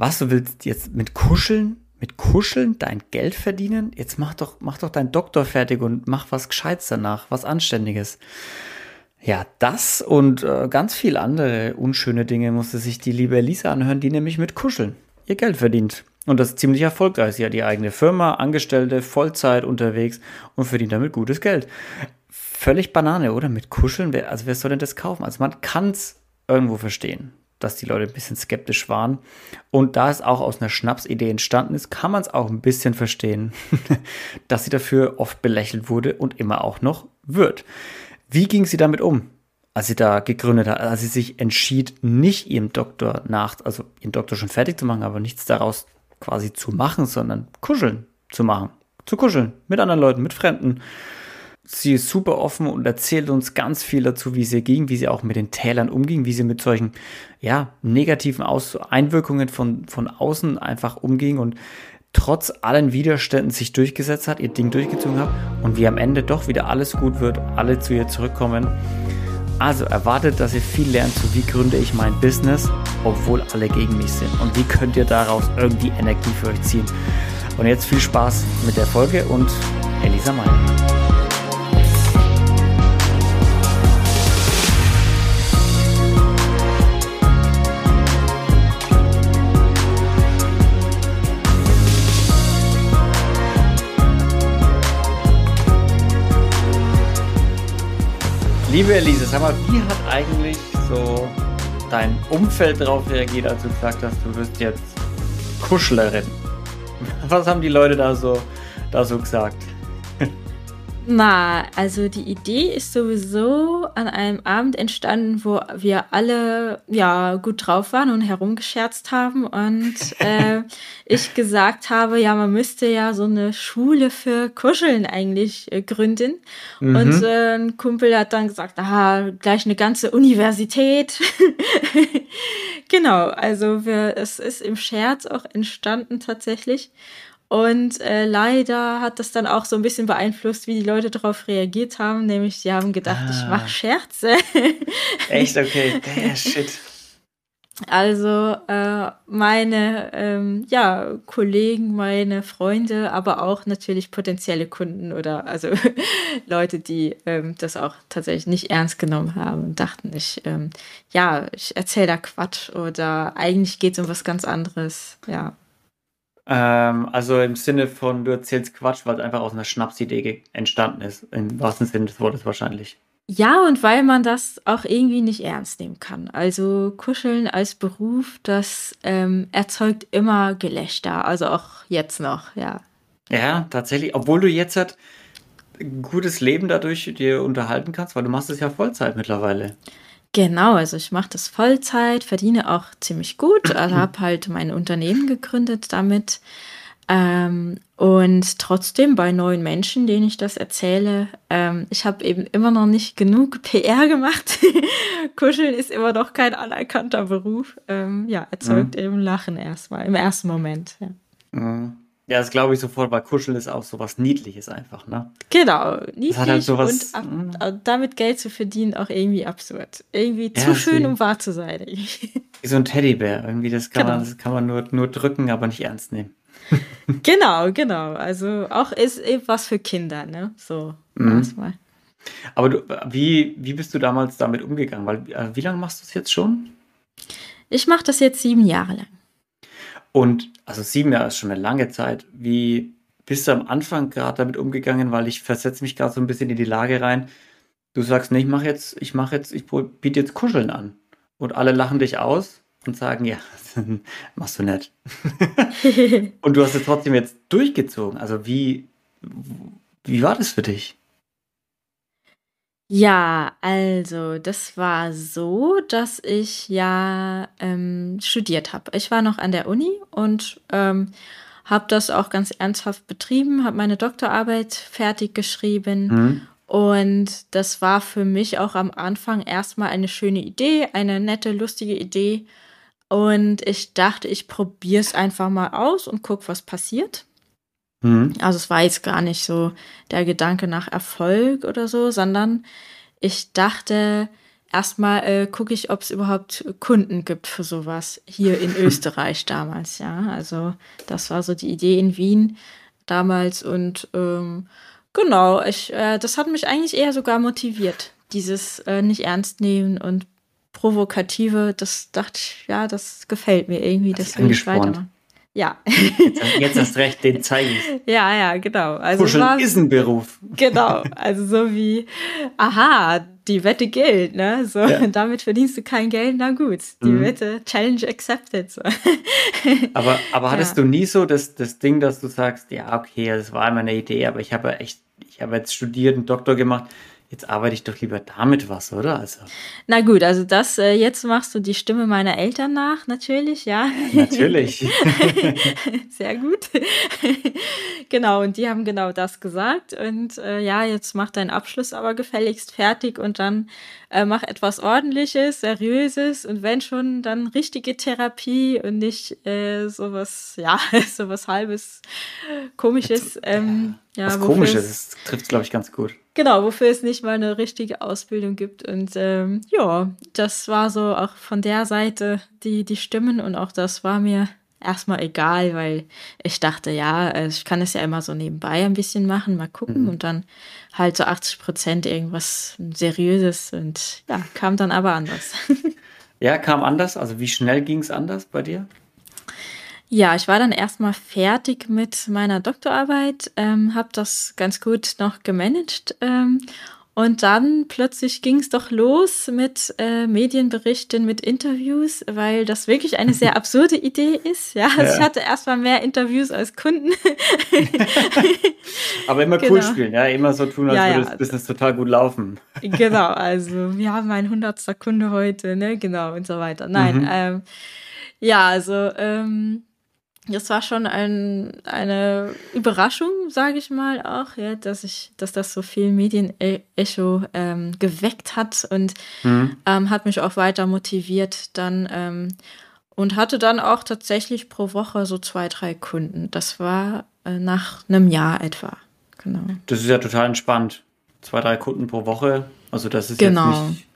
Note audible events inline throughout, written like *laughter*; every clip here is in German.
Was, du willst jetzt mit Kuscheln, mit Kuscheln dein Geld verdienen? Jetzt mach doch, mach doch deinen Doktor fertig und mach was Gescheites danach, was Anständiges. Ja, das und äh, ganz viel andere unschöne Dinge musste sich die liebe Elisa anhören, die nämlich mit Kuscheln ihr Geld verdient. Und das ziemlich erfolgreich. Sie hat die eigene Firma, Angestellte, Vollzeit unterwegs und verdient damit gutes Geld. Völlig Banane, oder? Mit Kuscheln, also wer soll denn das kaufen? Also man kann es irgendwo verstehen dass die Leute ein bisschen skeptisch waren. Und da es auch aus einer Schnapsidee entstanden ist, kann man es auch ein bisschen verstehen, *laughs* dass sie dafür oft belächelt wurde und immer auch noch wird. Wie ging sie damit um, als sie da gegründet hat, als sie sich entschied, nicht ihrem Doktor nach, also ihren Doktor schon fertig zu machen, aber nichts daraus quasi zu machen, sondern kuscheln zu machen, zu kuscheln mit anderen Leuten, mit Fremden sie ist super offen und erzählt uns ganz viel dazu, wie ihr ging, wie sie auch mit den Tälern umging, wie sie mit solchen, ja, negativen Aus Einwirkungen von, von außen einfach umging und trotz allen Widerständen sich durchgesetzt hat, ihr Ding durchgezogen hat und wie am Ende doch wieder alles gut wird, alle zu ihr zurückkommen. Also erwartet, dass ihr viel lernt zu wie gründe ich mein Business, obwohl alle gegen mich sind und wie könnt ihr daraus irgendwie Energie für euch ziehen. Und jetzt viel Spaß mit der Folge und Elisa Meyer. Liebe Elise, sag mal, wie hat eigentlich so dein Umfeld darauf reagiert, als du gesagt hast, du wirst jetzt Kuschlerin? Was haben die Leute da so, da so gesagt? Na, also die Idee ist sowieso an einem Abend entstanden, wo wir alle ja gut drauf waren und herumgescherzt haben und *laughs* äh, ich gesagt habe, ja, man müsste ja so eine Schule für Kuscheln eigentlich äh, gründen. Mhm. Und äh, ein Kumpel hat dann gesagt, ah, gleich eine ganze Universität. *laughs* genau, also wir, es ist im Scherz auch entstanden tatsächlich. Und äh, leider hat das dann auch so ein bisschen beeinflusst, wie die Leute darauf reagiert haben. Nämlich, sie haben gedacht, ah. ich mache Scherze. *laughs* Echt? Okay, der Shit. Also äh, meine ähm, ja, Kollegen, meine Freunde, aber auch natürlich potenzielle Kunden oder also *laughs* Leute, die ähm, das auch tatsächlich nicht ernst genommen haben und dachten, ich, ähm, ja, ich erzähle da Quatsch oder eigentlich geht es um was ganz anderes. Ja. Ähm, also im Sinne von, du erzählst Quatsch, weil es einfach aus einer Schnapsidee entstanden ist. Im wahrsten Sinne des Wortes wahrscheinlich. Ja, und weil man das auch irgendwie nicht ernst nehmen kann. Also Kuscheln als Beruf, das ähm, erzeugt immer Gelächter. Also auch jetzt noch, ja. Ja, tatsächlich. Obwohl du jetzt halt ein gutes Leben dadurch dir unterhalten kannst, weil du machst es ja Vollzeit mittlerweile. Genau, also ich mache das Vollzeit, verdiene auch ziemlich gut, *clears throat* also habe halt mein Unternehmen gegründet damit. Ähm, und trotzdem bei neuen Menschen, denen ich das erzähle, ähm, ich habe eben immer noch nicht genug *laughs* PR gemacht. *laughs* Kuscheln ist immer noch kein anerkannter Beruf. Ähm, ja, erzeugt mhm. eben Lachen erstmal, im ersten Moment. Ja. Mhm. Ja, das glaube ich sofort, weil Kuscheln ist auch so was Niedliches einfach, ne? Genau, niedlich halt sowas, und ab, mm. damit Geld zu verdienen auch irgendwie absurd. Irgendwie ja, zu schön, um wahr zu sein. Wie so ein Teddybär, irgendwie, das kann genau. man, das kann man nur, nur drücken, aber nicht ernst nehmen. *laughs* *laughs* genau, genau. Also auch ist eben was für Kinder, ne? So, mhm. erstmal. Aber du, wie, wie bist du damals damit umgegangen? Weil, äh, wie lange machst du es jetzt schon? Ich mache das jetzt sieben Jahre lang. Und also sieben Jahre ist schon eine lange Zeit. Wie bist du am Anfang gerade damit umgegangen? Weil ich versetze mich gerade so ein bisschen in die Lage rein. Du sagst, nee, ich mache jetzt, ich mache jetzt, ich biete jetzt Kuscheln an. Und alle lachen dich aus und sagen, ja, *laughs* machst du nicht. *laughs* und du hast es trotzdem jetzt durchgezogen. Also wie, wie war das für dich? Ja, also das war so, dass ich ja ähm, studiert habe. Ich war noch an der Uni und ähm, habe das auch ganz ernsthaft betrieben, habe meine Doktorarbeit fertig geschrieben mhm. und das war für mich auch am Anfang erstmal eine schöne Idee, eine nette, lustige Idee und ich dachte, ich probiere es einfach mal aus und guck, was passiert. Mhm. Also es war jetzt gar nicht so der Gedanke nach Erfolg oder so, sondern ich dachte, erstmal äh, gucke ich, ob es überhaupt Kunden gibt für sowas hier in *laughs* Österreich damals, ja. Also das war so die Idee in Wien damals und ähm, genau, ich, äh, das hat mich eigentlich eher sogar motiviert, dieses äh, nicht ernst nehmen und provokative, das dachte ich, ja, das gefällt mir irgendwie, das will ich weitermachen. Ja. Jetzt, jetzt hast recht, den zeige ich. *laughs* Ja, ja, genau. Also Kuscheln war, ist ein Beruf. *laughs* Genau. Also so wie, aha, die Wette gilt, ne? So, ja. *laughs* damit verdienst du kein Geld, na gut. Die mhm. Wette, Challenge accepted. So. Aber, aber hattest ja. du nie so das, das Ding, dass du sagst, ja, okay, das war immer eine Idee, aber ich habe echt, ich habe jetzt studiert, einen Doktor gemacht, Jetzt arbeite ich doch lieber damit was, oder? Also. Na gut, also das, äh, jetzt machst du die Stimme meiner Eltern nach, natürlich, ja. Natürlich. *laughs* Sehr gut. genau, und die haben genau das gesagt. Und äh, ja, jetzt mach deinen Abschluss aber gefälligst fertig und dann äh, mach etwas Ordentliches, Seriöses und wenn schon, dann richtige Therapie und nicht äh, sowas, *laughs* ja, sowas halbes, komisches. Ähm, ja, was komisches, das trifft es, glaube ich, ganz gut. Genau, wofür es nicht mal eine richtige Ausbildung gibt. Und ähm, ja, das war so auch von der Seite die, die Stimmen und auch das war mir erstmal egal, weil ich dachte, ja, äh, ich kann es ja immer so nebenbei ein bisschen machen, mal gucken mhm. und dann halt so 80 Prozent irgendwas Seriöses und ja, kam dann aber anders. *laughs* ja, kam anders. Also wie schnell ging es anders bei dir? Ja, ich war dann erstmal fertig mit meiner Doktorarbeit, ähm, habe das ganz gut noch gemanagt ähm, und dann plötzlich ging es doch los mit äh, Medienberichten, mit Interviews, weil das wirklich eine sehr *laughs* absurde Idee ist. Ja, also ja. ich hatte erstmal mehr Interviews als Kunden. *laughs* Aber immer genau. cool spielen, ja, immer so tun, als ja, würde das Business total gut laufen. genau, *laughs* also wir haben ein hundertster Kunde heute, ne, genau und so weiter. Nein, mhm. ähm, ja, also ähm, das war schon ein, eine Überraschung, sage ich mal auch, ja, dass ich, dass das so viel Medienecho ähm, geweckt hat und mhm. ähm, hat mich auch weiter motiviert dann ähm, und hatte dann auch tatsächlich pro Woche so zwei, drei Kunden. Das war äh, nach einem Jahr etwa. Genau. Das ist ja total entspannt. Zwei, drei Kunden pro Woche. Also das ist genau. jetzt nicht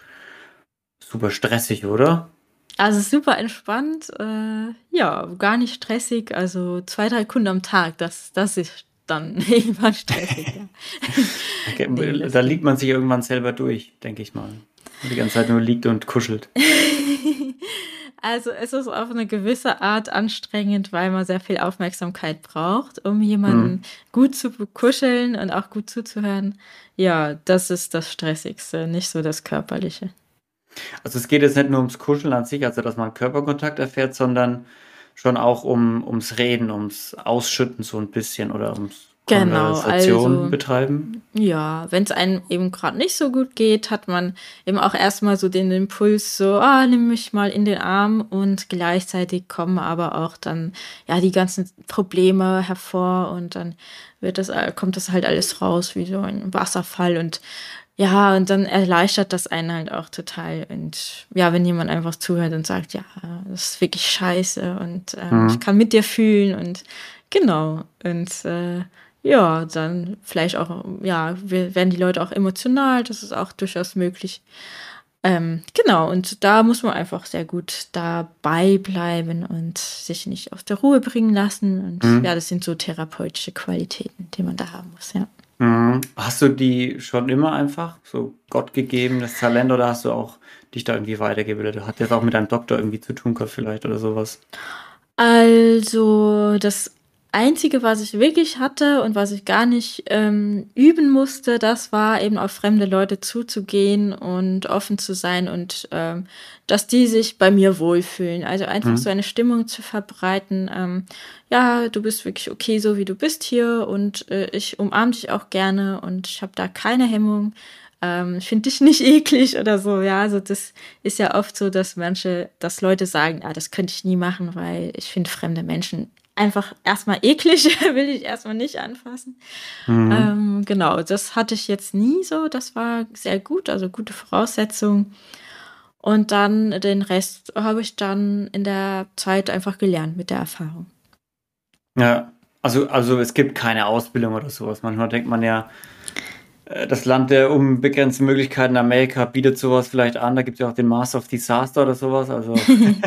super stressig, oder? Also super entspannt, äh, ja, gar nicht stressig. Also zwei, drei Kunden am Tag, das, das ist dann *laughs* irgendwann stressig. Ja. *laughs* okay, nee, da liegt man sich irgendwann selber durch, denke ich mal. Die ganze Zeit nur liegt und kuschelt. *laughs* Also es ist auf eine gewisse Art anstrengend, weil man sehr viel Aufmerksamkeit braucht, um jemanden mhm. gut zu kuscheln und auch gut zuzuhören. Ja, das ist das Stressigste, nicht so das Körperliche. Also es geht jetzt nicht nur ums Kuscheln an sich, also dass man Körperkontakt erfährt, sondern schon auch um, ums Reden, ums Ausschütten so ein bisschen oder ums genau, Konversation also, betreiben. Ja, wenn es einem eben gerade nicht so gut geht, hat man eben auch erstmal so den Impuls, so, ah, nimm mich mal in den Arm und gleichzeitig kommen aber auch dann ja die ganzen Probleme hervor und dann wird das, kommt das halt alles raus wie so ein Wasserfall und ja, und dann erleichtert das einen halt auch total. Und ja, wenn jemand einfach zuhört und sagt, ja, das ist wirklich scheiße und äh, mhm. ich kann mit dir fühlen und genau. Und äh, ja, dann vielleicht auch, ja, werden die Leute auch emotional, das ist auch durchaus möglich. Ähm, genau, und da muss man einfach sehr gut dabei bleiben und sich nicht aus der Ruhe bringen lassen. Und mhm. ja, das sind so therapeutische Qualitäten, die man da haben muss, ja. Mhm. Hast du die schon immer einfach so gottgegebenes Talent oder hast du auch dich da irgendwie weitergebildet? Hat das auch mit deinem Doktor irgendwie zu tun gehabt vielleicht oder sowas? Also das Einzige, was ich wirklich hatte und was ich gar nicht ähm, üben musste, das war eben auf fremde Leute zuzugehen und offen zu sein und ähm, dass die sich bei mir wohlfühlen. Also einfach mhm. so eine Stimmung zu verbreiten. Ähm, ja, du bist wirklich okay, so wie du bist hier und äh, ich umarme dich auch gerne und ich habe da keine Hemmung. Ähm, finde dich *laughs* nicht eklig oder so. Ja, also das ist ja oft so, dass manche, dass Leute sagen, ja, das könnte ich nie machen, weil ich finde fremde Menschen einfach erstmal eklig, *laughs* will ich erstmal nicht anfassen. Mhm. Ähm, genau, das hatte ich jetzt nie so. Das war sehr gut, also gute Voraussetzung. Und dann den Rest habe ich dann in der Zeit einfach gelernt mit der Erfahrung. Ja, also, also es gibt keine Ausbildung oder sowas. Manchmal denkt man ja, das Land der unbegrenzten Möglichkeiten Amerika bietet sowas vielleicht an. Da gibt es ja auch den Master of Disaster oder sowas. Also.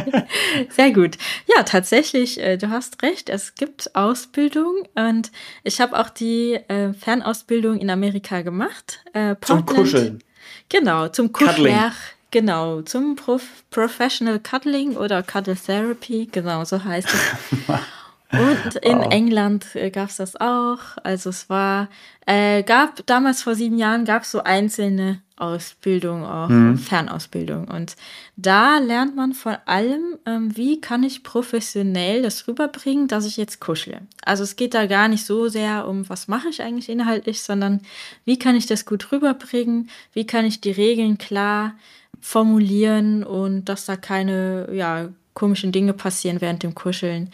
*laughs* Sehr gut. Ja, tatsächlich, äh, du hast recht. Es gibt Ausbildung und ich habe auch die äh, Fernausbildung in Amerika gemacht. Äh, zum Kuscheln. Genau, zum Kuscheln. Genau, zum Prof Professional Cuddling oder Cuddle Therapy, genau so heißt es. *laughs* Und in wow. England äh, gab es das auch. Also es war, äh, gab damals vor sieben Jahren gab es so einzelne Ausbildung, auch mhm. Fernausbildung. Und da lernt man vor allem, ähm, wie kann ich professionell das rüberbringen, dass ich jetzt kuschle. Also es geht da gar nicht so sehr um, was mache ich eigentlich inhaltlich, sondern wie kann ich das gut rüberbringen, wie kann ich die Regeln klar formulieren und dass da keine ja, komischen Dinge passieren während dem Kuscheln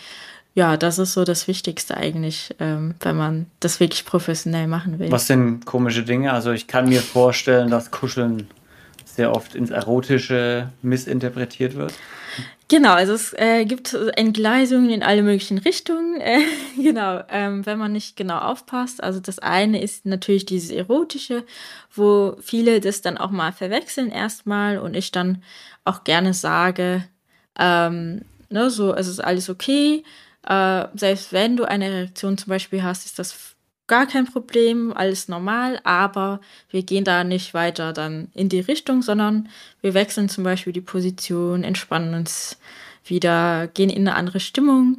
ja, das ist so das Wichtigste eigentlich, ähm, wenn man das wirklich professionell machen will. Was sind komische Dinge? Also ich kann mir vorstellen, dass Kuscheln sehr oft ins Erotische missinterpretiert wird. Genau, also es äh, gibt Entgleisungen in alle möglichen Richtungen. *laughs* Äh, genau, ähm, wenn man nicht genau aufpasst. Also das eine ist natürlich dieses Erotische, wo viele das dann auch mal verwechseln erstmal und ich dann auch gerne sage, ähm, ne, so es ist alles okay, äh, selbst wenn du eine Reaktion zum Beispiel hast, ist das gar kein Problem, alles normal, aber wir gehen da nicht weiter dann in die Richtung, sondern wir wechseln zum Beispiel die Position, entspannen uns wieder, gehen in eine andere Stimmung.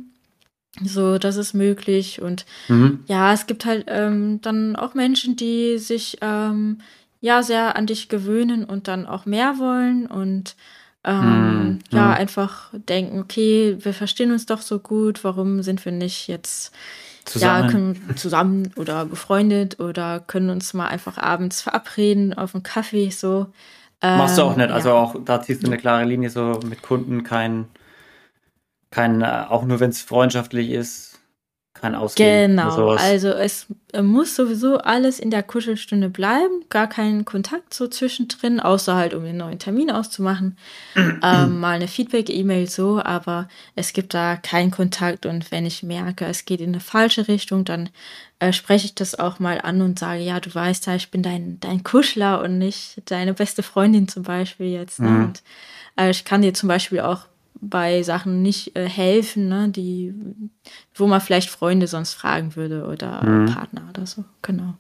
So, das ist möglich. Und mhm. ja, es gibt halt ähm, dann auch Menschen, die sich ähm, ja sehr an dich gewöhnen und dann auch mehr wollen und ähm, hm, ja, ja, einfach denken, okay, wir verstehen uns doch so gut, warum sind wir nicht jetzt zusammen, ja, können, zusammen oder befreundet oder können uns mal einfach abends verabreden auf einen Kaffee so. Ähm, Machst du auch nicht, also ja. also auch da ziehst du eine klare Linie so mit Kunden, kein, kein äh, auch nur wenn es freundschaftlich ist, kein Ausgehen. Genau, also es muss sowieso alles in der Kuschelstunde bleiben, gar kein Kontakt so zwischendrin, außer halt, um den neuen Termin auszumachen. *clears throat* ähm, mal eine Feedback-E-Mail so, aber es gibt da keinen Kontakt und wenn ich merke, es geht in eine falsche Richtung, dann äh, spreche ich das auch mal an und sage, ja, du weißt ja, ich bin dein, dein Kuschler und nicht deine beste Freundin zum Beispiel jetzt. Ne? Mhm. Und äh, ich kann dir zum Beispiel auch bei Sachen nicht äh, helfen, ne, die, wo man vielleicht Freunde sonst fragen würde oder mhm. Partner oder so. Genau.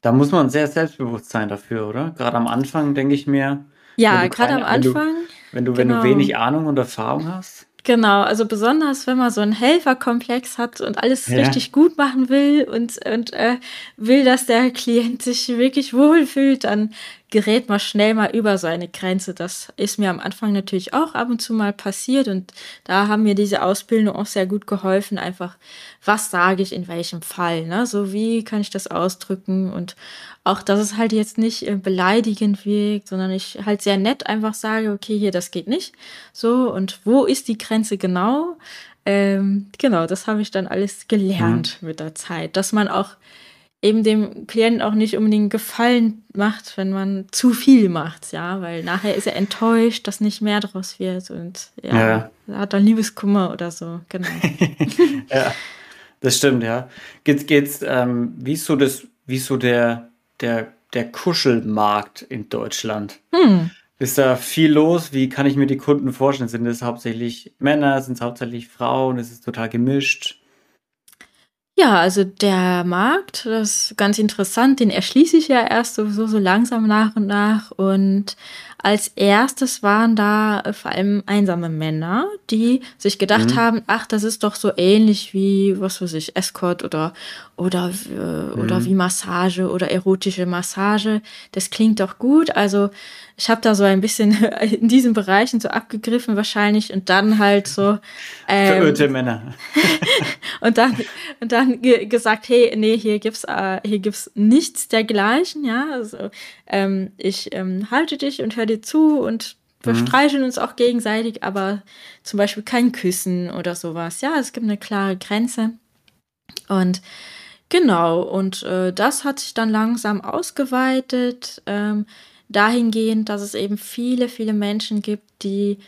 Da muss man sehr selbstbewusst sein dafür, oder? Gerade am Anfang denke ich mir. Ja, gerade am Anfang. Wenn du, wenn, du, genau. du wenig Ahnung und Erfahrung hast. Genau, also besonders wenn man so einen Helferkomplex hat und alles ja. richtig gut machen will und, und äh, will, dass der Klient sich wirklich wohlfühlt, dann gerät man schnell mal über seine Grenze. Das ist mir am Anfang natürlich auch ab und zu mal passiert und da haben mir diese Ausbildung auch sehr gut geholfen. Einfach, was sage ich in welchem Fall? Ne? So wie kann ich das ausdrücken und auch, dass es halt jetzt nicht äh, beleidigend wirkt, sondern ich halt sehr nett einfach sage, okay, hier, das geht nicht. So und wo ist die Grenze genau? Ähm, genau, das habe ich dann alles gelernt mhm. mit der Zeit, dass man auch eben dem Klienten auch nicht unbedingt Gefallen macht, wenn man zu viel macht, ja, weil nachher ist er enttäuscht, dass nicht mehr draus wird und ja, ja. hat dann Liebeskummer oder so, genau. *laughs* ja, das stimmt, ja. Geht's, geht's, ähm, wie ist so das, wie ist so der, der, der Kuschelmarkt in Deutschland? Hm. Ist da viel los? Wie kann ich mir die Kunden vorstellen? Sind es hauptsächlich Männer? Sind es hauptsächlich Frauen? Ist es total gemischt? Ja, also der Markt, das ist ganz interessant, den erschließe ich ja erst sowieso so langsam nach und nach. Und als erstes waren da äh, vor allem einsame Männer, die sich gedacht mhm. haben, ach, das ist doch so ähnlich wie, was weiß ich, Escort oder, oder, äh, mhm. oder wie Massage oder erotische Massage. Das klingt doch gut. Also ich habe da so ein bisschen *laughs* in diesen Bereichen so abgegriffen wahrscheinlich und dann halt so *laughs* ähm, verirrte Männer *laughs* und dann und dann ge gesagt hey nee hier gibt's äh, hier gibt's nichts dergleichen ja also ähm, ich ähm, halte dich und höre dir zu und wir mhm. streicheln uns auch gegenseitig aber zum Beispiel kein Küssen oder sowas ja es gibt eine klare Grenze und Genau, und äh, das hat sich dann langsam ausgeweitet. Ähm, dahingehend, dass es eben viele, viele Menschen gibt, die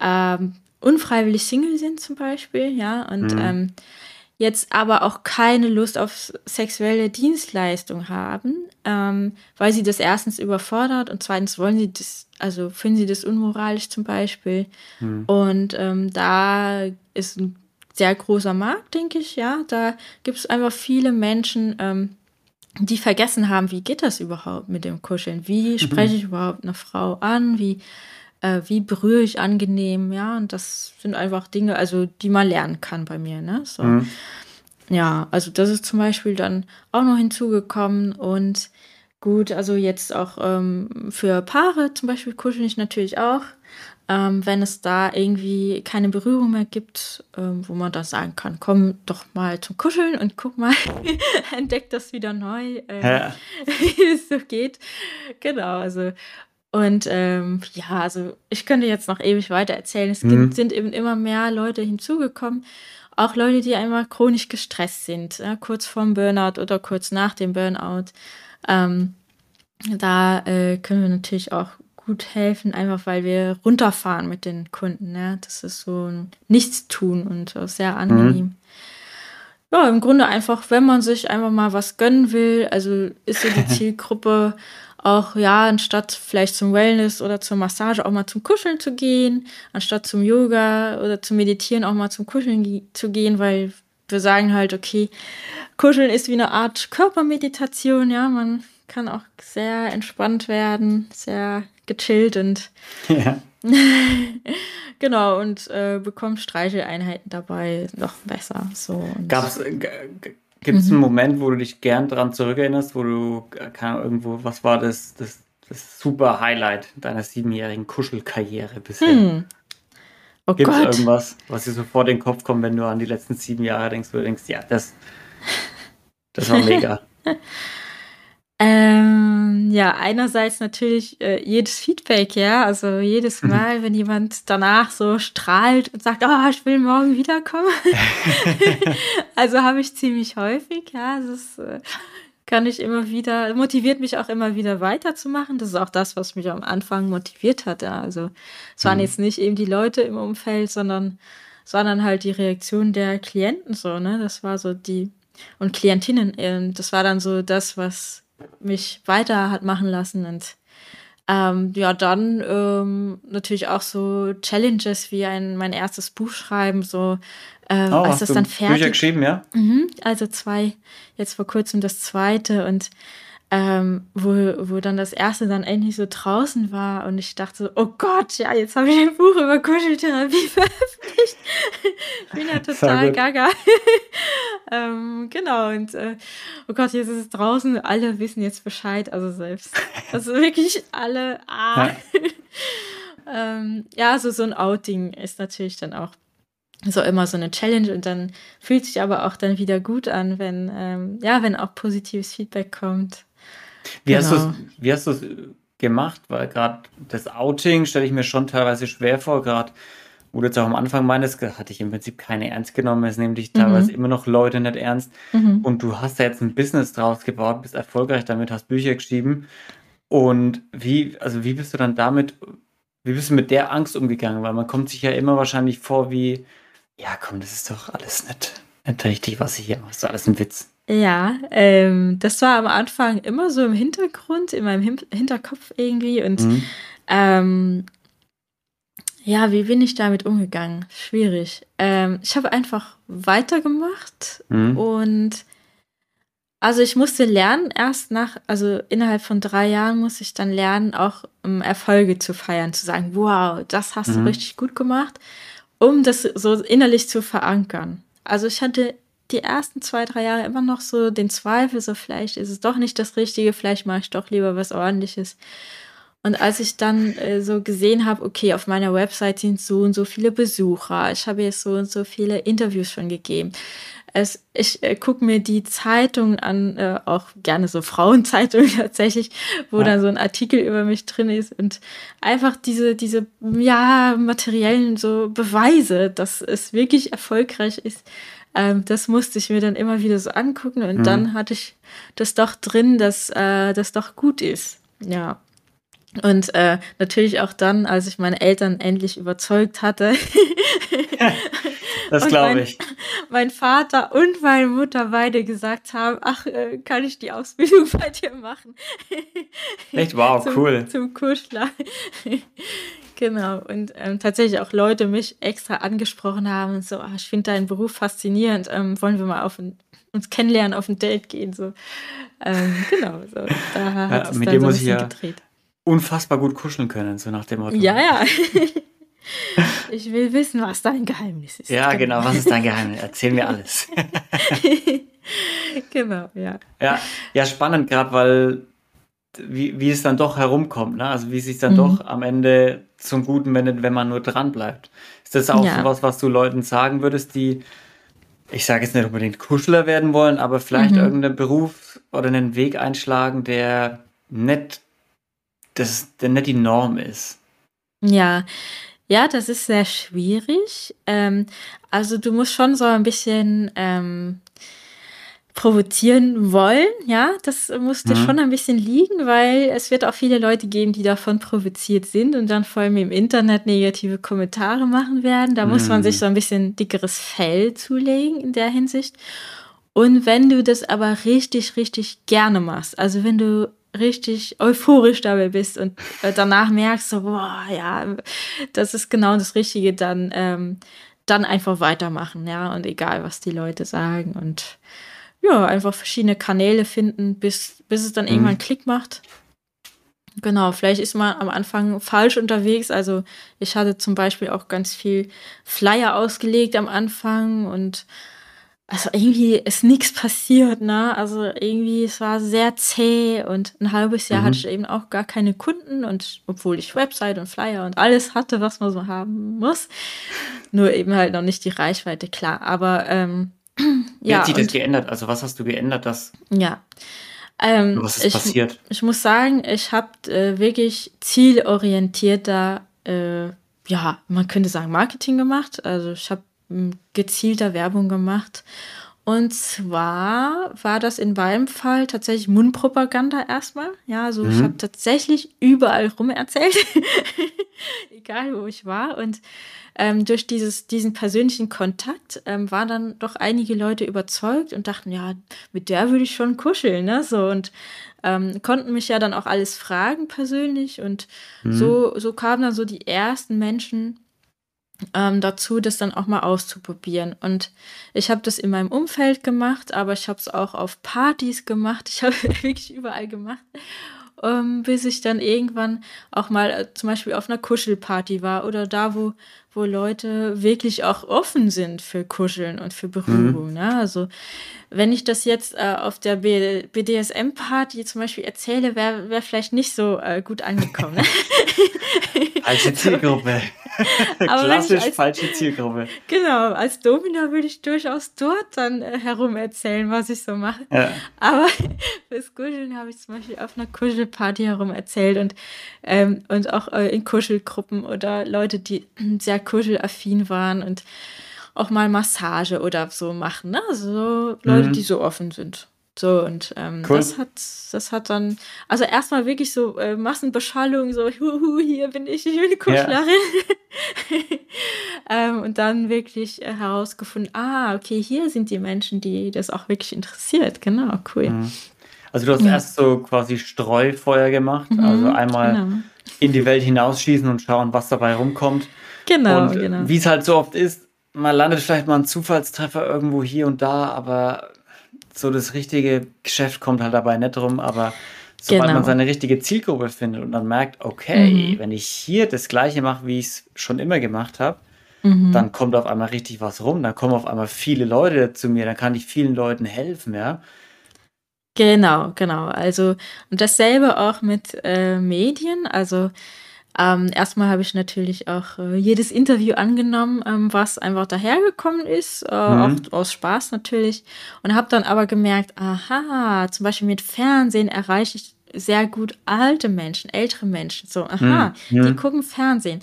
ähm, unfreiwillig Single sind zum Beispiel, ja, und mhm. ähm, jetzt aber auch keine Lust auf sexuelle Dienstleistung haben, ähm, weil sie das erstens überfordert und zweitens wollen sie das, also finden sie das unmoralisch zum Beispiel. Hm. Und ähm, da ist ein sehr großer Markt, denke ich, ja. Da gibt es einfach viele Menschen, ähm, die vergessen haben, wie geht das überhaupt mit dem Kuscheln? Wie *laughs* spreche ich überhaupt eine Frau an? Wie äh, wie berühre ich angenehm, ja, und das sind einfach Dinge, also die man lernen kann bei mir, ne, so. Mhm. Ja, also das ist zum Beispiel dann auch noch hinzugekommen und gut, also jetzt auch ähm, für Paare zum Beispiel kuschel ich natürlich auch. Ähm, wenn es da irgendwie keine Berührung mehr gibt, ähm, wo man dann sagen kann, komm doch mal zum Kuscheln und guck mal, *laughs* entdeck das wieder neu, äh, ja. *laughs* wie es so geht. Genau, also und ähm, ja, also ich könnte jetzt noch ewig weiter erzählen. Es mhm. sind eben immer mehr Leute hinzugekommen. Auch Leute, die einmal chronisch gestresst sind, ja, kurz vorm Burnout oder kurz nach dem Burnout. Ähm, da äh, können wir natürlich auch gut helfen, einfach weil wir runterfahren mit den Kunden. Ja. Das ist so ein Nichtstun und sehr angenehm. Mhm. Ja, im Grunde einfach, wenn man sich einfach mal was gönnen will, also ist so die *laughs* Zielgruppe auch, ja, anstatt vielleicht zum Wellness oder zur Massage auch mal zum Kuscheln zu gehen, anstatt zum Yoga oder zum Meditieren auch mal zum Kuscheln zu gehen, weil wir sagen halt, okay, Kuscheln ist wie eine Art Körpermeditation, ja, man kann auch sehr entspannt werden, sehr gechillt und ja. *laughs* genau und äh, bekommt Streicheleinheiten dabei noch besser. So Gab's, äh, Gibt es mhm. einen Moment, wo du dich gern daran zurückerinnerst, wo du, keine irgendwo, was war das, das, das super Highlight deiner siebenjährigen Kuschelkarriere bisher? Hm. Oh Gibt es irgendwas, was dir so vor den Kopf kommt, wenn du an die letzten sieben Jahre denkst, wo du denkst, ja, das, das war mega. *laughs* Ähm, ja, einerseits natürlich äh, jedes Feedback, ja, also jedes mhm. Mal, wenn jemand danach so strahlt und sagt, oh, ich will morgen wiederkommen. *laughs* *laughs* also habe ich ziemlich häufig, ja, das äh, kann ich immer wieder, motiviert mich auch immer wieder weiterzumachen. Das ist auch das, was mich am Anfang motiviert hat, ja. Also es waren mhm. jetzt nicht eben die Leute im Umfeld, sondern, sondern halt die Reaktion der Klienten so, ne? Das war so die und Klientinnen, äh, das war dann so das, was mich weiter hat machen lassen und ähm, ja, dann ähm, natürlich auch so Challenges wie ein mein erstes Buch schreiben, so äh, oh, als das dann fertig. Bücher geschrieben, ja? Mhm, also zwei, jetzt vor kurzem das zweite und ähm, wo, wo dann das erste dann endlich so draußen war und ich dachte so, oh Gott, ja, jetzt habe ich ein Buch über Kuscheltherapie *laughs* veröffentlicht. ich bin ja total gaga. *laughs* ähm, genau, und äh, oh Gott, jetzt ist es draußen, alle wissen jetzt Bescheid, also selbst. *laughs* Also wirklich alle, ah. Ja. ähm, ja, also so ein Outing ist natürlich dann auch so immer so eine Challenge und dann fühlt sich aber auch dann wieder gut an, wenn ähm, ja, wenn auch positives Feedback kommt. Wie genau. hast du es gemacht? Weil gerade das Outing stelle ich mir schon teilweise schwer vor, gerade wo du jetzt auch am Anfang meinst, hatte ich im Prinzip keine ernst genommen, es nehmen dich teilweise mhm. immer noch Leute nicht ernst mhm. und du hast da jetzt ein Business draus gebaut, bist erfolgreich damit, hast Bücher geschrieben und wie, also wie bist du dann damit, wie bist du mit der Angst umgegangen? Weil man kommt sich ja immer wahrscheinlich vor wie, ja komm, das ist doch alles nicht, nicht richtig, was ich hier mache, das ist alles ein Witz. Ja, ähm, das war am Anfang immer so im Hintergrund, in meinem Hin Hinterkopf irgendwie. Und mhm. ähm, ja, wie bin ich damit umgegangen? Schwierig. Ähm, ich habe einfach weitergemacht mhm. und also ich musste lernen, erst nach, also innerhalb von drei Jahren musste ich dann lernen, auch um Erfolge zu feiern, zu sagen, wow, das hast mhm. du richtig gut gemacht, um das so innerlich zu verankern. Also ich hatte die ersten zwei, drei Jahre immer noch so den Zweifel, so vielleicht ist es doch nicht das Richtige, vielleicht mache ich doch lieber was ordentliches. Und als ich dann äh, so gesehen habe, okay, auf meiner Website sind so und so viele Besucher, ich habe jetzt so und so viele Interviews schon gegeben. Es, ich äh, gucke mir die Zeitungen an, äh, auch gerne so Frauenzeitungen *laughs* tatsächlich, wo ja. dann so ein Artikel über mich drin ist und einfach diese, diese, ja, materiellen so Beweise, dass es wirklich erfolgreich ist, ähm, das musste ich mir dann immer wieder so angucken und mhm. dann hatte ich das doch drin, dass äh, das doch gut ist. Ja. Und äh, natürlich auch dann, als ich meine Eltern endlich überzeugt hatte. *laughs* das glaube ich. Mein Vater und meine Mutter beide gesagt haben, ach, äh, kann ich die Ausbildung *laughs* bei dir machen? Echt? Wow, zum, cool. Zum Kuschler. *laughs* genau. Und ähm, tatsächlich auch Leute mich extra angesprochen haben so, ach, ich finde deinen Beruf faszinierend, ähm, wollen wir mal auf ein, uns kennenlernen, auf ein Date gehen. So. Ähm, genau, so. Da hat ja, es mit dann dem so ein muss ich ja gedreht unfassbar gut kuscheln können, so nach dem Motto. Ja, ja. *laughs* Ich will wissen, was dein Geheimnis ist. Ja, genau, was ist dein Geheimnis? Erzähl mir alles. *laughs* genau, ja. Ja, ja spannend gerade, weil wie, wie es dann doch herumkommt, ne? Also wie es sich dann mhm. doch am Ende zum Guten wendet, wenn man nur dran bleibt. Ist das auch ja. so was, was du Leuten sagen würdest, die, ich sage jetzt nicht unbedingt Kuschler werden wollen, aber vielleicht mhm. irgendeinen Beruf oder einen Weg einschlagen, der nicht das denn nicht die Norm ist. Ja, ja, das ist sehr schwierig. Ähm, also du musst schon so ein bisschen ähm, provozieren wollen, ja, das muss dir mhm. schon ein bisschen liegen, weil es wird auch viele Leute geben, die davon provoziert sind und dann vor allem im Internet negative Kommentare machen werden. Da mhm. muss man sich mhm. so ein bisschen dickeres Fell zulegen in der Hinsicht. Und wenn du das aber richtig, richtig gerne machst, also wenn du richtig euphorisch dabei bist und äh, danach merkst so, boah, ja, das ist genau das Richtige, dann, ähm, dann einfach weitermachen, ja, und egal, was die Leute sagen und ja, einfach verschiedene Kanäle finden, bis, bis es dann mhm. irgendwann Klick macht. Genau, vielleicht ist man am Anfang falsch unterwegs. Also ich hatte zum Beispiel auch ganz viel Flyer ausgelegt am Anfang und also irgendwie ist nichts passiert, ne? Also irgendwie, es war sehr zäh und ein halbes Jahr mhm. hatte ich eben auch gar keine Kunden und obwohl ich Website und Flyer und alles hatte, was man so haben muss, nur eben halt noch nicht die Reichweite, klar. Aber ähm, Wie ja. Wie hat sich das geändert? Also was hast du geändert, dass ja. Ähm, was ist ich, passiert? Ich muss sagen, ich habe äh, wirklich zielorientierter, äh, ja, man könnte sagen Marketing gemacht. Also ich habe gezielter Werbung gemacht. Und zwar war das in meinem Fall tatsächlich Mundpropaganda erstmal. Ja, also mhm. ich habe tatsächlich überall rum erzählt, *laughs* egal wo ich war. Und ähm, durch dieses, diesen persönlichen Kontakt ähm, waren dann doch einige Leute überzeugt und dachten, ja, mit der würde ich schon kuscheln, ne? So und ähm, konnten mich ja dann auch alles fragen persönlich. Und mhm. so, so kamen dann so die ersten Menschen ähm, dazu, das dann auch mal auszuprobieren. Und ich habe das in meinem Umfeld gemacht, aber ich habe es auch auf Partys gemacht. Ich *laughs* habe wirklich überall gemacht, ähm, bis ich dann irgendwann auch mal äh, zum Beispiel auf einer Kuschelparty war oder da, wo, wo Leute wirklich auch offen sind für Kuscheln und für Berührung. Mhm. Ne? Also wenn ich das jetzt äh, auf der BDSM-Party zum Beispiel erzähle, wäre wär vielleicht nicht so äh, gut angekommen. Ne? *laughs* Falsche *laughs* Zielgruppe. Klassisch als, falsche Zielgruppe. Genau, als Domina würde ich durchaus dort dann äh, herum erzählen, was ich so mache. Ja. Aber *laughs* fürs Kuscheln habe ich zum Beispiel auf einer Kuschelparty herum erzählt und, ähm, und auch äh, in Kuschelgruppen oder Leute, die *clears throat* sehr kuschelaffin waren und auch mal Massage oder so machen. Ne? Also Leute, mhm. die so offen sind. So, und ähm, cool. das hat, das hat dann, also erstmal wirklich so äh, Massenbeschallung, so, huhu, hier bin ich, ich bin die Kuschlerin. Ja. *laughs* ähm, und dann wirklich äh, herausgefunden, ah, okay, hier sind die Menschen, die das auch wirklich interessiert. Genau, cool. Mhm. Also du hast ja. erst so quasi Streufeuer gemacht, mhm, also einmal genau. in die Welt hinausschießen und schauen, was dabei rumkommt. Genau, und genau. Wie es halt so oft ist, man landet vielleicht mal ein Zufallstreffer irgendwo hier und da, aber so das richtige Geschäft kommt halt dabei nicht rum, aber sobald genau. man seine richtige Zielgruppe findet und dann merkt, okay, mhm. wenn ich hier das gleiche mache, wie ich es schon immer gemacht habe, mhm. dann kommt auf einmal richtig was rum, dann kommen auf einmal viele Leute zu mir, dann kann ich vielen Leuten helfen, ja. Genau, genau. Also und dasselbe auch mit äh, Medien. Also ähm, erstmal habe ich natürlich auch äh, jedes Interview angenommen, ähm, was einfach dahergekommen ist, äh, mhm. auch aus Spaß natürlich. Und habe dann aber gemerkt, aha, zum Beispiel mit Fernsehen erreiche ich sehr gut alte Menschen, ältere Menschen. So, aha, mhm. die gucken Fernsehen.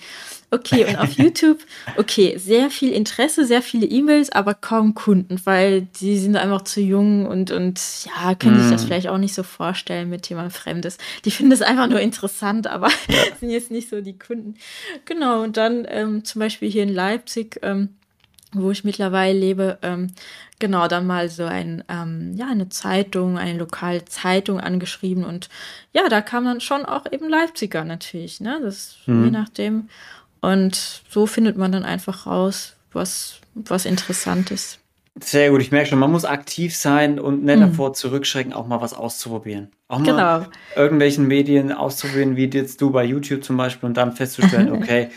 Okay, und auf YouTube, okay, sehr viel Interesse, sehr viele E-Mails, aber kaum Kunden, weil die sind einfach zu jung und, und ja, können sich das mhm. vielleicht auch nicht so vorstellen mit jemand Fremdes. Die finden das einfach nur interessant, aber *laughs* ja. sind jetzt nicht so die Kunden. Genau, und dann ähm, zum Beispiel hier in Leipzig, ähm, wo ich mittlerweile lebe, ähm, genau, dann mal so ein, ähm, ja, eine Zeitung, eine lokale Zeitung angeschrieben und ja, da kam dann schon auch eben Leipziger natürlich, ne, das mhm. je nachdem und so findet man dann einfach raus, was, was interessant ist. Sehr gut, ich merke schon, man muss aktiv sein und nicht mhm. davor zurückschrecken, auch mal was auszuprobieren. Auch mal genau. irgendwelchen Medien auszuprobieren, wie jetzt du bei YouTube zum Beispiel, und dann festzustellen, *laughs* okay,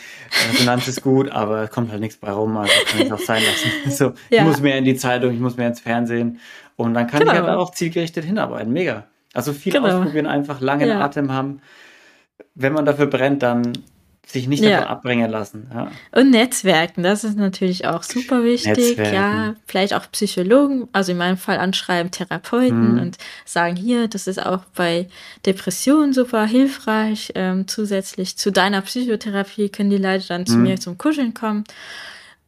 Resonanz ist gut, aber kommt halt nichts bei rum, also kann ich auch sein lassen. *laughs* So, ja. Ich muss mehr in die Zeitung, ich muss mehr ins Fernsehen und dann kann genau. ich halt auch zielgerichtet hinarbeiten. Mega. Also viel genau. ausprobieren, einfach langen ja. Atem haben. Wenn man dafür brennt, dann sich nicht ja. davon abbringen lassen. Ja. Und Netzwerken, das ist natürlich auch super wichtig. Netzwerken. Ja, vielleicht auch Psychologen, also in meinem Fall anschreiben, Therapeuten mhm. und sagen, hier, das ist auch bei Depressionen super hilfreich. Ähm, zusätzlich zu deiner Psychotherapie können die Leute dann zu mhm. mir zum Kuscheln kommen.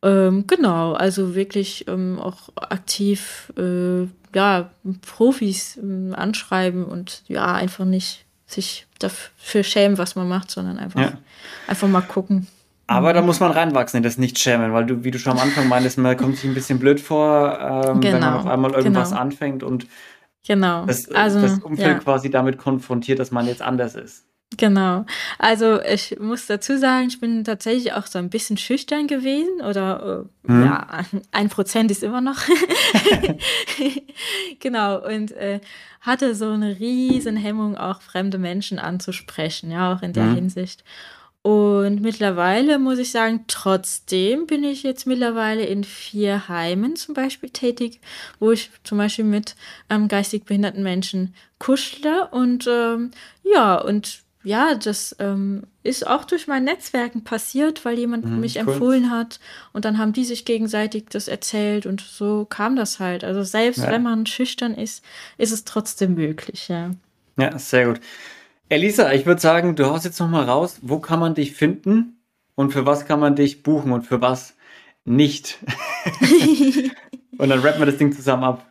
Ähm, genau, also wirklich ähm, auch aktiv äh, ja, Profis äh, anschreiben und ja, einfach nicht sich dafür schämen, was man macht, sondern einfach, ja. einfach mal gucken. Aber da muss man reinwachsen in das Nicht-Schämen, weil du, wie du schon am Anfang meintest, man kommt sich ein bisschen blöd vor, ähm, genau, wenn man genau, auf einmal irgendwas genau. anfängt und genau. das, also, das Umfeld ja. quasi damit konfrontiert, dass man jetzt anders ist. Genau. Also ich muss dazu sagen, ich bin tatsächlich auch so ein bisschen schüchtern gewesen oder mhm. ja, *laughs* ein Prozent ist immer noch. *laughs* genau. Und äh, hatte so eine riesen Hemmung, auch fremde Menschen anzusprechen, ja, auch in der mhm. Hinsicht. Und mittlerweile muss ich sagen, trotzdem bin ich jetzt mittlerweile in vier Heimen zum Beispiel tätig, wo ich zum Beispiel mit ähm, geistig behinderten Menschen kuschle und ähm, ja, und ja, das ähm, ist auch durch mein Netzwerken passiert, weil jemand mhm, mich cool. empfohlen hat und dann haben die sich gegenseitig das erzählt und so kam das halt. Also selbst ja. wenn man schüchtern ist, ist es trotzdem möglich, ja. Ja, sehr gut. Elisa, ich würde sagen, du haust jetzt noch mal raus, wo kann man dich finden und für was kann man dich buchen und für was nicht? *laughs* und dann rappen wir das Ding zusammen ab.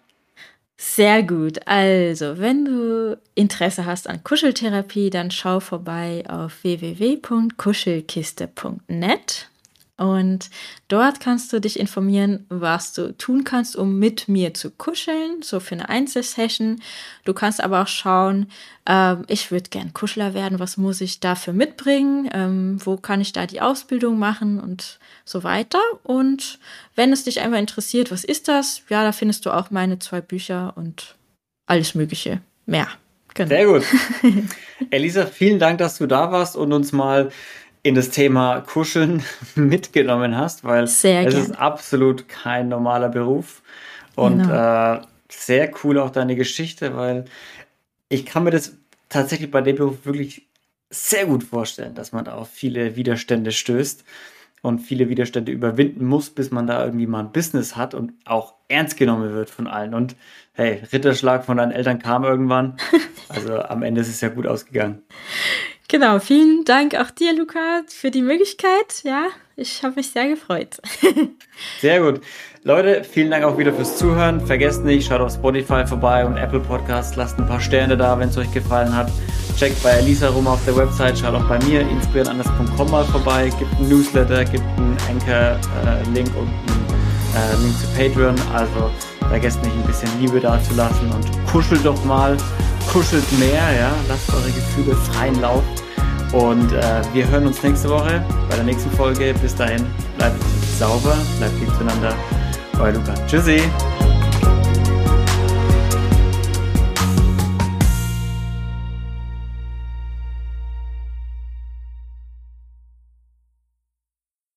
Sehr gut. Also, wenn du Interesse hast an Kuscheltherapie, dann schau vorbei auf www.kuschelkiste.net. Und dort kannst du dich informieren, was du tun kannst, um mit mir zu kuscheln, so für eine Einzelsession. Du kannst aber auch schauen, äh, ich würde gern Kuschler werden, was muss ich dafür mitbringen, ähm, wo kann ich da die Ausbildung machen und so weiter. Und wenn es dich einfach interessiert, was ist das? Ja, da findest du auch meine zwei Bücher und alles Mögliche mehr. Genau. Sehr gut. *laughs* Elisa, vielen Dank, dass du da warst und uns mal in das Thema Kuscheln *laughs* mitgenommen hast, weil Sehr es gern. ist absolut kein normaler Beruf. Und genau. äh, sehr cool auch deine Geschichte, weil ich kann mir das tatsächlich bei dem Beruf wirklich sehr gut vorstellen, dass man da auf viele Widerstände stößt und viele Widerstände überwinden muss, bis man da irgendwie mal ein Business hat und auch ernst genommen wird von allen. Und hey, Ritterschlag von deinen Eltern kam irgendwann. *laughs* Also am Ende ist es ja gut ausgegangen. Genau, vielen Dank auch dir, Luca, für die Möglichkeit. Ja, ich habe mich sehr gefreut. *laughs* sehr gut. Leute, vielen Dank auch wieder fürs Zuhören. Vergesst nicht, schaut auf Spotify vorbei und Apple Podcasts. Lasst ein paar Sterne da, wenn es euch gefallen hat. Checkt bei Elisa rum auf der Website. Schaut auch bei mir inspirierenanders.com mal vorbei. Gibt einen Newsletter, gibt einen Anchor-Link und einen äh, Link zu Patreon. Also vergesst nicht, ein bisschen Liebe da zu lassen und kuschelt doch mal kuschelt mehr, ja, lasst eure Gefühle freien Lauf. Und äh, wir hören uns nächste Woche bei der nächsten Folge. Bis dahin, bleibt sauber, bleibt lieb zueinander. Euer Luca. Tschüssi.